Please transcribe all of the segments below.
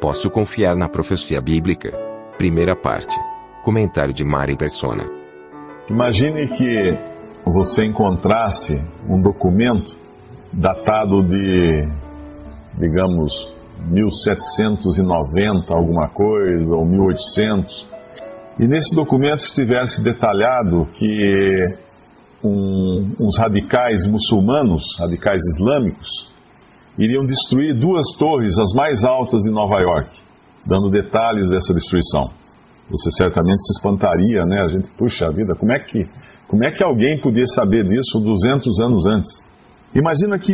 Posso confiar na profecia bíblica? Primeira parte. Comentário de Mari Persona. Imagine que você encontrasse um documento datado de, digamos, 1790 alguma coisa, ou 1800, e nesse documento estivesse detalhado que um, uns radicais muçulmanos, radicais islâmicos, iriam destruir duas torres, as mais altas de Nova York, dando detalhes dessa destruição. Você certamente se espantaria, né? A gente, puxa vida, como é que, como é que alguém podia saber disso 200 anos antes? Imagina que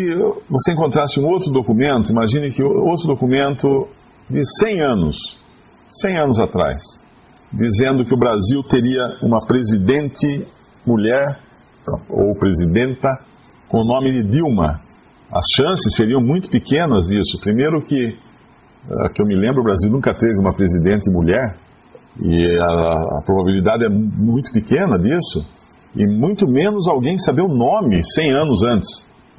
você encontrasse um outro documento, imagine que outro documento de 100 anos, 100 anos atrás, dizendo que o Brasil teria uma presidente mulher ou presidenta com o nome de Dilma. As chances seriam muito pequenas disso. Primeiro que, eh, que eu me lembro, o Brasil nunca teve uma presidente mulher e a, a probabilidade é muito pequena disso. E muito menos alguém saber o nome 100 anos antes,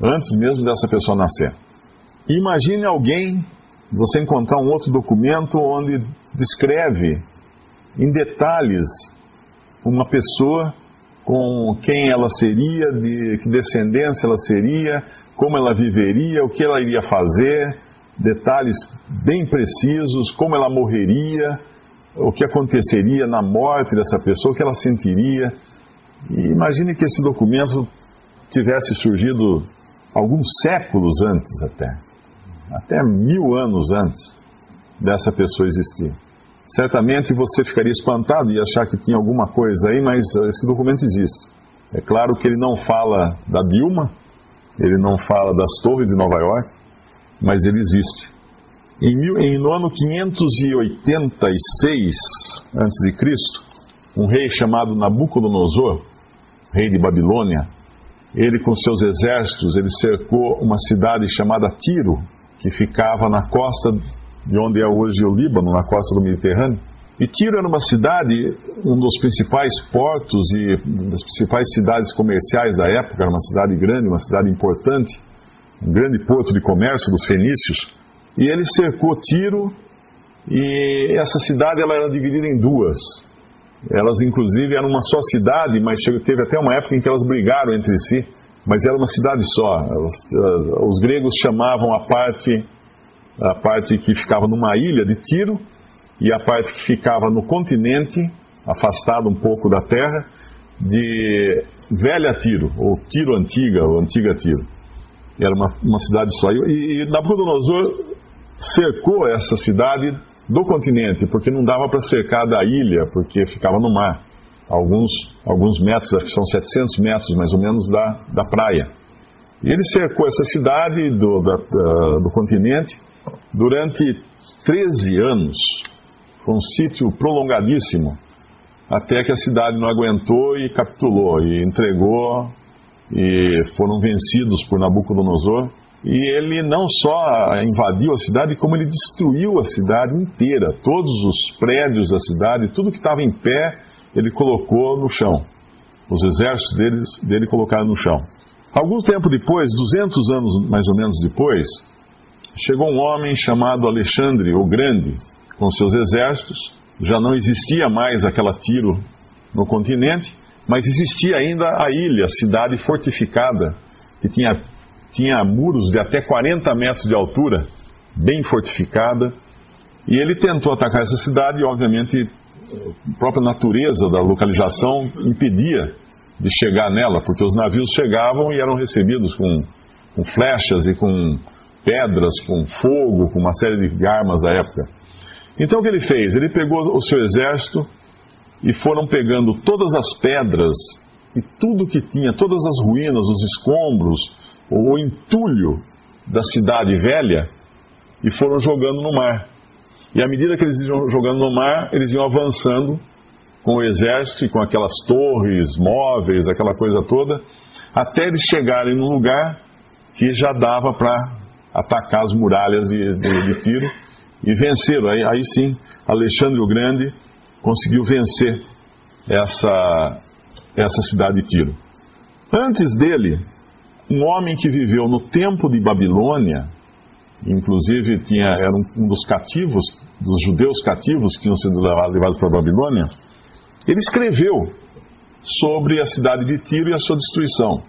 antes mesmo dessa pessoa nascer. Imagine alguém, você encontrar um outro documento onde descreve em detalhes uma pessoa com quem ela seria, de que descendência ela seria, como ela viveria, o que ela iria fazer, detalhes bem precisos, como ela morreria, o que aconteceria na morte dessa pessoa, o que ela sentiria. E imagine que esse documento tivesse surgido alguns séculos antes até, até mil anos antes dessa pessoa existir. Certamente você ficaria espantado e achar que tinha alguma coisa aí, mas esse documento existe. É claro que ele não fala da Dilma, ele não fala das torres de Nova York, mas ele existe. Em, mil, em no ano 586 a.C., um rei chamado Nabucodonosor, rei de Babilônia, ele com seus exércitos, ele cercou uma cidade chamada Tiro, que ficava na costa de onde é hoje o Líbano, na costa do Mediterrâneo. E Tiro era uma cidade, um dos principais portos e das principais cidades comerciais da época, era uma cidade grande, uma cidade importante, um grande porto de comércio dos fenícios. E ele cercou Tiro e essa cidade ela era dividida em duas. Elas inclusive eram uma só cidade, mas teve até uma época em que elas brigaram entre si, mas era uma cidade só. Elas, uh, os gregos chamavam a parte a parte que ficava numa ilha de Tiro e a parte que ficava no continente, afastado um pouco da terra, de Velha Tiro, ou Tiro Antiga, ou Antiga Tiro. Era uma, uma cidade só. E, e Nabucodonosor cercou essa cidade do continente, porque não dava para cercar da ilha, porque ficava no mar. Alguns, alguns metros, acho que são 700 metros mais ou menos da, da praia. E ele cercou essa cidade do, da, da, do continente durante 13 anos. Foi um sítio prolongadíssimo, até que a cidade não aguentou e capitulou, e entregou, e foram vencidos por Nabucodonosor. E ele não só invadiu a cidade, como ele destruiu a cidade inteira. Todos os prédios da cidade, tudo que estava em pé, ele colocou no chão. Os exércitos dele, dele colocaram no chão. Algum tempo depois, 200 anos mais ou menos depois, chegou um homem chamado Alexandre o Grande, com seus exércitos. Já não existia mais aquela Tiro no continente, mas existia ainda a ilha, cidade fortificada, que tinha, tinha muros de até 40 metros de altura, bem fortificada. E ele tentou atacar essa cidade e, obviamente, a própria natureza da localização impedia de chegar nela, porque os navios chegavam e eram recebidos com, com flechas e com pedras, com fogo, com uma série de armas da época. Então o que ele fez? Ele pegou o seu exército e foram pegando todas as pedras e tudo que tinha, todas as ruínas, os escombros, o entulho da cidade velha e foram jogando no mar. E à medida que eles iam jogando no mar, eles iam avançando com o exército e com aquelas torres móveis, aquela coisa toda, até eles chegarem num lugar que já dava para atacar as muralhas de, de, de Tiro e venceram. Aí, aí sim, Alexandre o Grande conseguiu vencer essa, essa cidade de Tiro. Antes dele, um homem que viveu no tempo de Babilônia, inclusive tinha, era um dos cativos, dos judeus cativos que tinham sido levados para a Babilônia, ele escreveu sobre a cidade de Tiro e a sua destruição.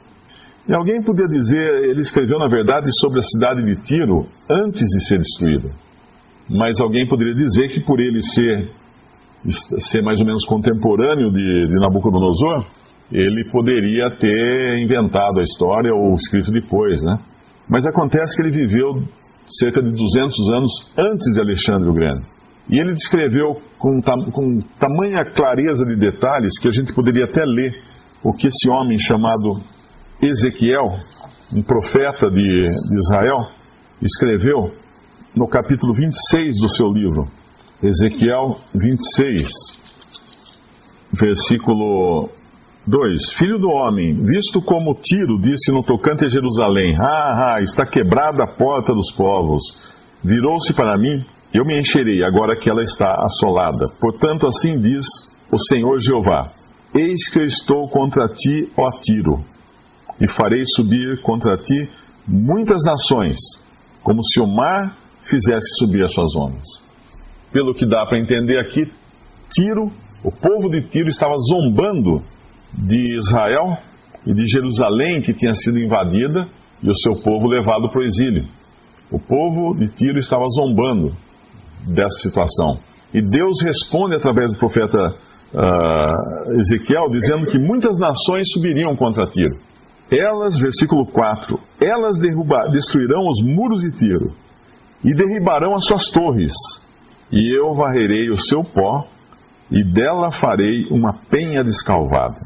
E alguém podia dizer, ele escreveu na verdade sobre a cidade de Tiro antes de ser destruída. Mas alguém poderia dizer que por ele ser, ser mais ou menos contemporâneo de, de Nabucodonosor, ele poderia ter inventado a história ou escrito depois, né? Mas acontece que ele viveu cerca de 200 anos antes de Alexandre o Grande. E ele descreveu com, com tamanha clareza de detalhes que a gente poderia até ler o que esse homem chamado Ezequiel, um profeta de, de Israel, escreveu no capítulo 26 do seu livro. Ezequiel 26, versículo 2. Filho do homem, visto como Tiro disse no tocante a Jerusalém: Ah, ah, está quebrada a porta dos povos. Virou-se para mim, eu me encherei, agora que ela está assolada. Portanto, assim diz o Senhor Jeová: Eis que eu estou contra ti, ó Tiro, e farei subir contra ti muitas nações, como se o mar fizesse subir as suas ondas. Pelo que dá para entender aqui, Tiro, o povo de Tiro estava zombando de Israel e de Jerusalém, que tinha sido invadida, e o seu povo levado para o exílio. O povo de Tiro estava zombando dessa situação. E Deus responde através do profeta uh, Ezequiel, dizendo que muitas nações subiriam contra Tiro. Elas, versículo 4, elas derrubar, destruirão os muros de Tiro e derribarão as suas torres, e eu varrerei o seu pó, e dela farei uma penha descalvada.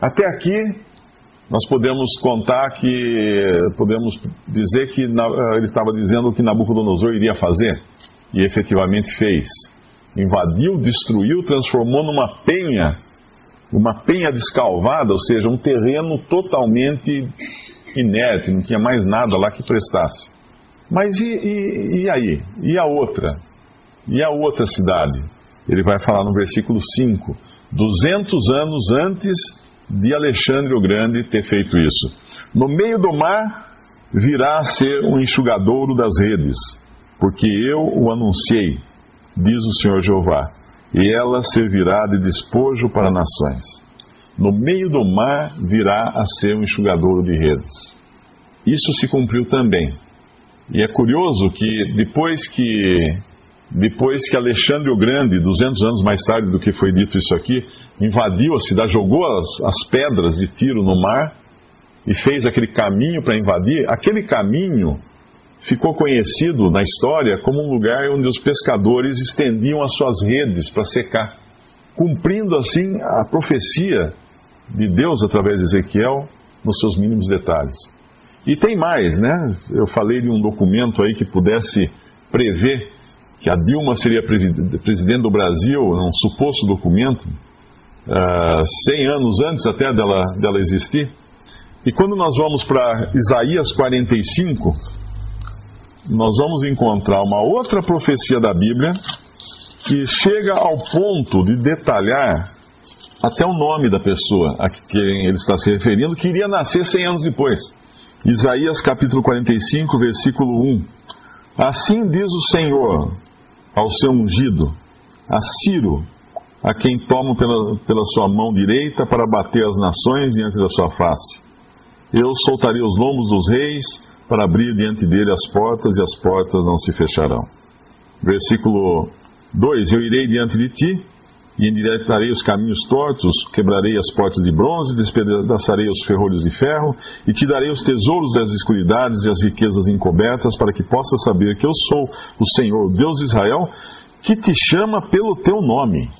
Até aqui, nós podemos contar que, podemos dizer que ele estava dizendo o que Nabucodonosor iria fazer, e efetivamente fez. Invadiu, destruiu, transformou numa penha, uma penha descalvada, ou seja, um terreno totalmente inerte, não tinha mais nada lá que prestasse. Mas e, e, e aí? E a outra? E a outra cidade? Ele vai falar no versículo 5: 200 anos antes de Alexandre o Grande ter feito isso. No meio do mar virá a ser um enxugadouro das redes, porque eu o anunciei, diz o Senhor Jeová, e ela servirá de despojo para nações. No meio do mar virá a ser um enxugadouro de redes. Isso se cumpriu também. E é curioso que depois que depois que Alexandre o Grande, 200 anos mais tarde do que foi dito isso aqui, invadiu a cidade, jogou as, as pedras de tiro no mar e fez aquele caminho para invadir, aquele caminho ficou conhecido na história como um lugar onde os pescadores estendiam as suas redes para secar, cumprindo assim a profecia de Deus através de Ezequiel nos seus mínimos detalhes. E tem mais, né? Eu falei de um documento aí que pudesse prever que a Dilma seria presidente do Brasil, um suposto documento, uh, ah, 100 anos antes até dela, dela existir. E quando nós vamos para Isaías 45, nós vamos encontrar uma outra profecia da Bíblia que chega ao ponto de detalhar até o nome da pessoa a quem ele está se referindo, que iria nascer 100 anos depois. Isaías capítulo 45, versículo 1. Assim diz o Senhor, ao seu ungido, a Ciro, a quem tomo pela, pela sua mão direita para bater as nações diante da sua face. Eu soltarei os lombos dos reis para abrir diante dele as portas, e as portas não se fecharão. Versículo 2: Eu irei diante de ti e endireitarei os caminhos tortos, quebrarei as portas de bronze, despedaçarei os ferrolhos de ferro, e te darei os tesouros das escuridades e as riquezas encobertas, para que possas saber que eu sou o Senhor, Deus de Israel, que te chama pelo teu nome.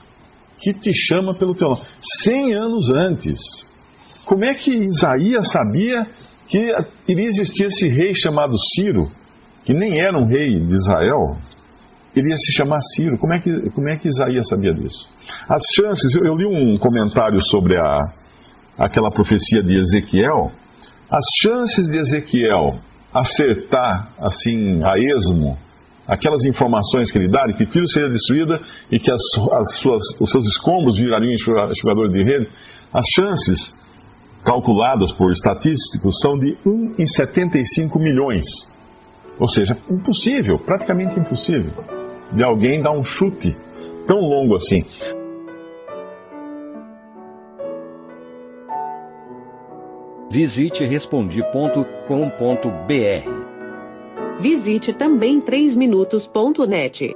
Que te chama pelo teu nome. Cem anos antes. Como é que Isaías sabia que iria existir esse rei chamado Ciro, que nem era um rei de Israel, iria se chamar Ciro. Como é que, como é que Isaías sabia disso? As chances, eu, eu li um comentário sobre a, aquela profecia de Ezequiel, as chances de Ezequiel acertar assim a esmo aquelas informações que ele dá, de que Tiro seria destruída e que as, as suas, os seus escombros virariam enxugador de rede, as chances calculadas por estatísticos são de 1 em 75 milhões. Ou seja, impossível, praticamente impossível, de alguém dar um chute tão longo assim. Visite respondi.com.br. Visite também 3minutos.net.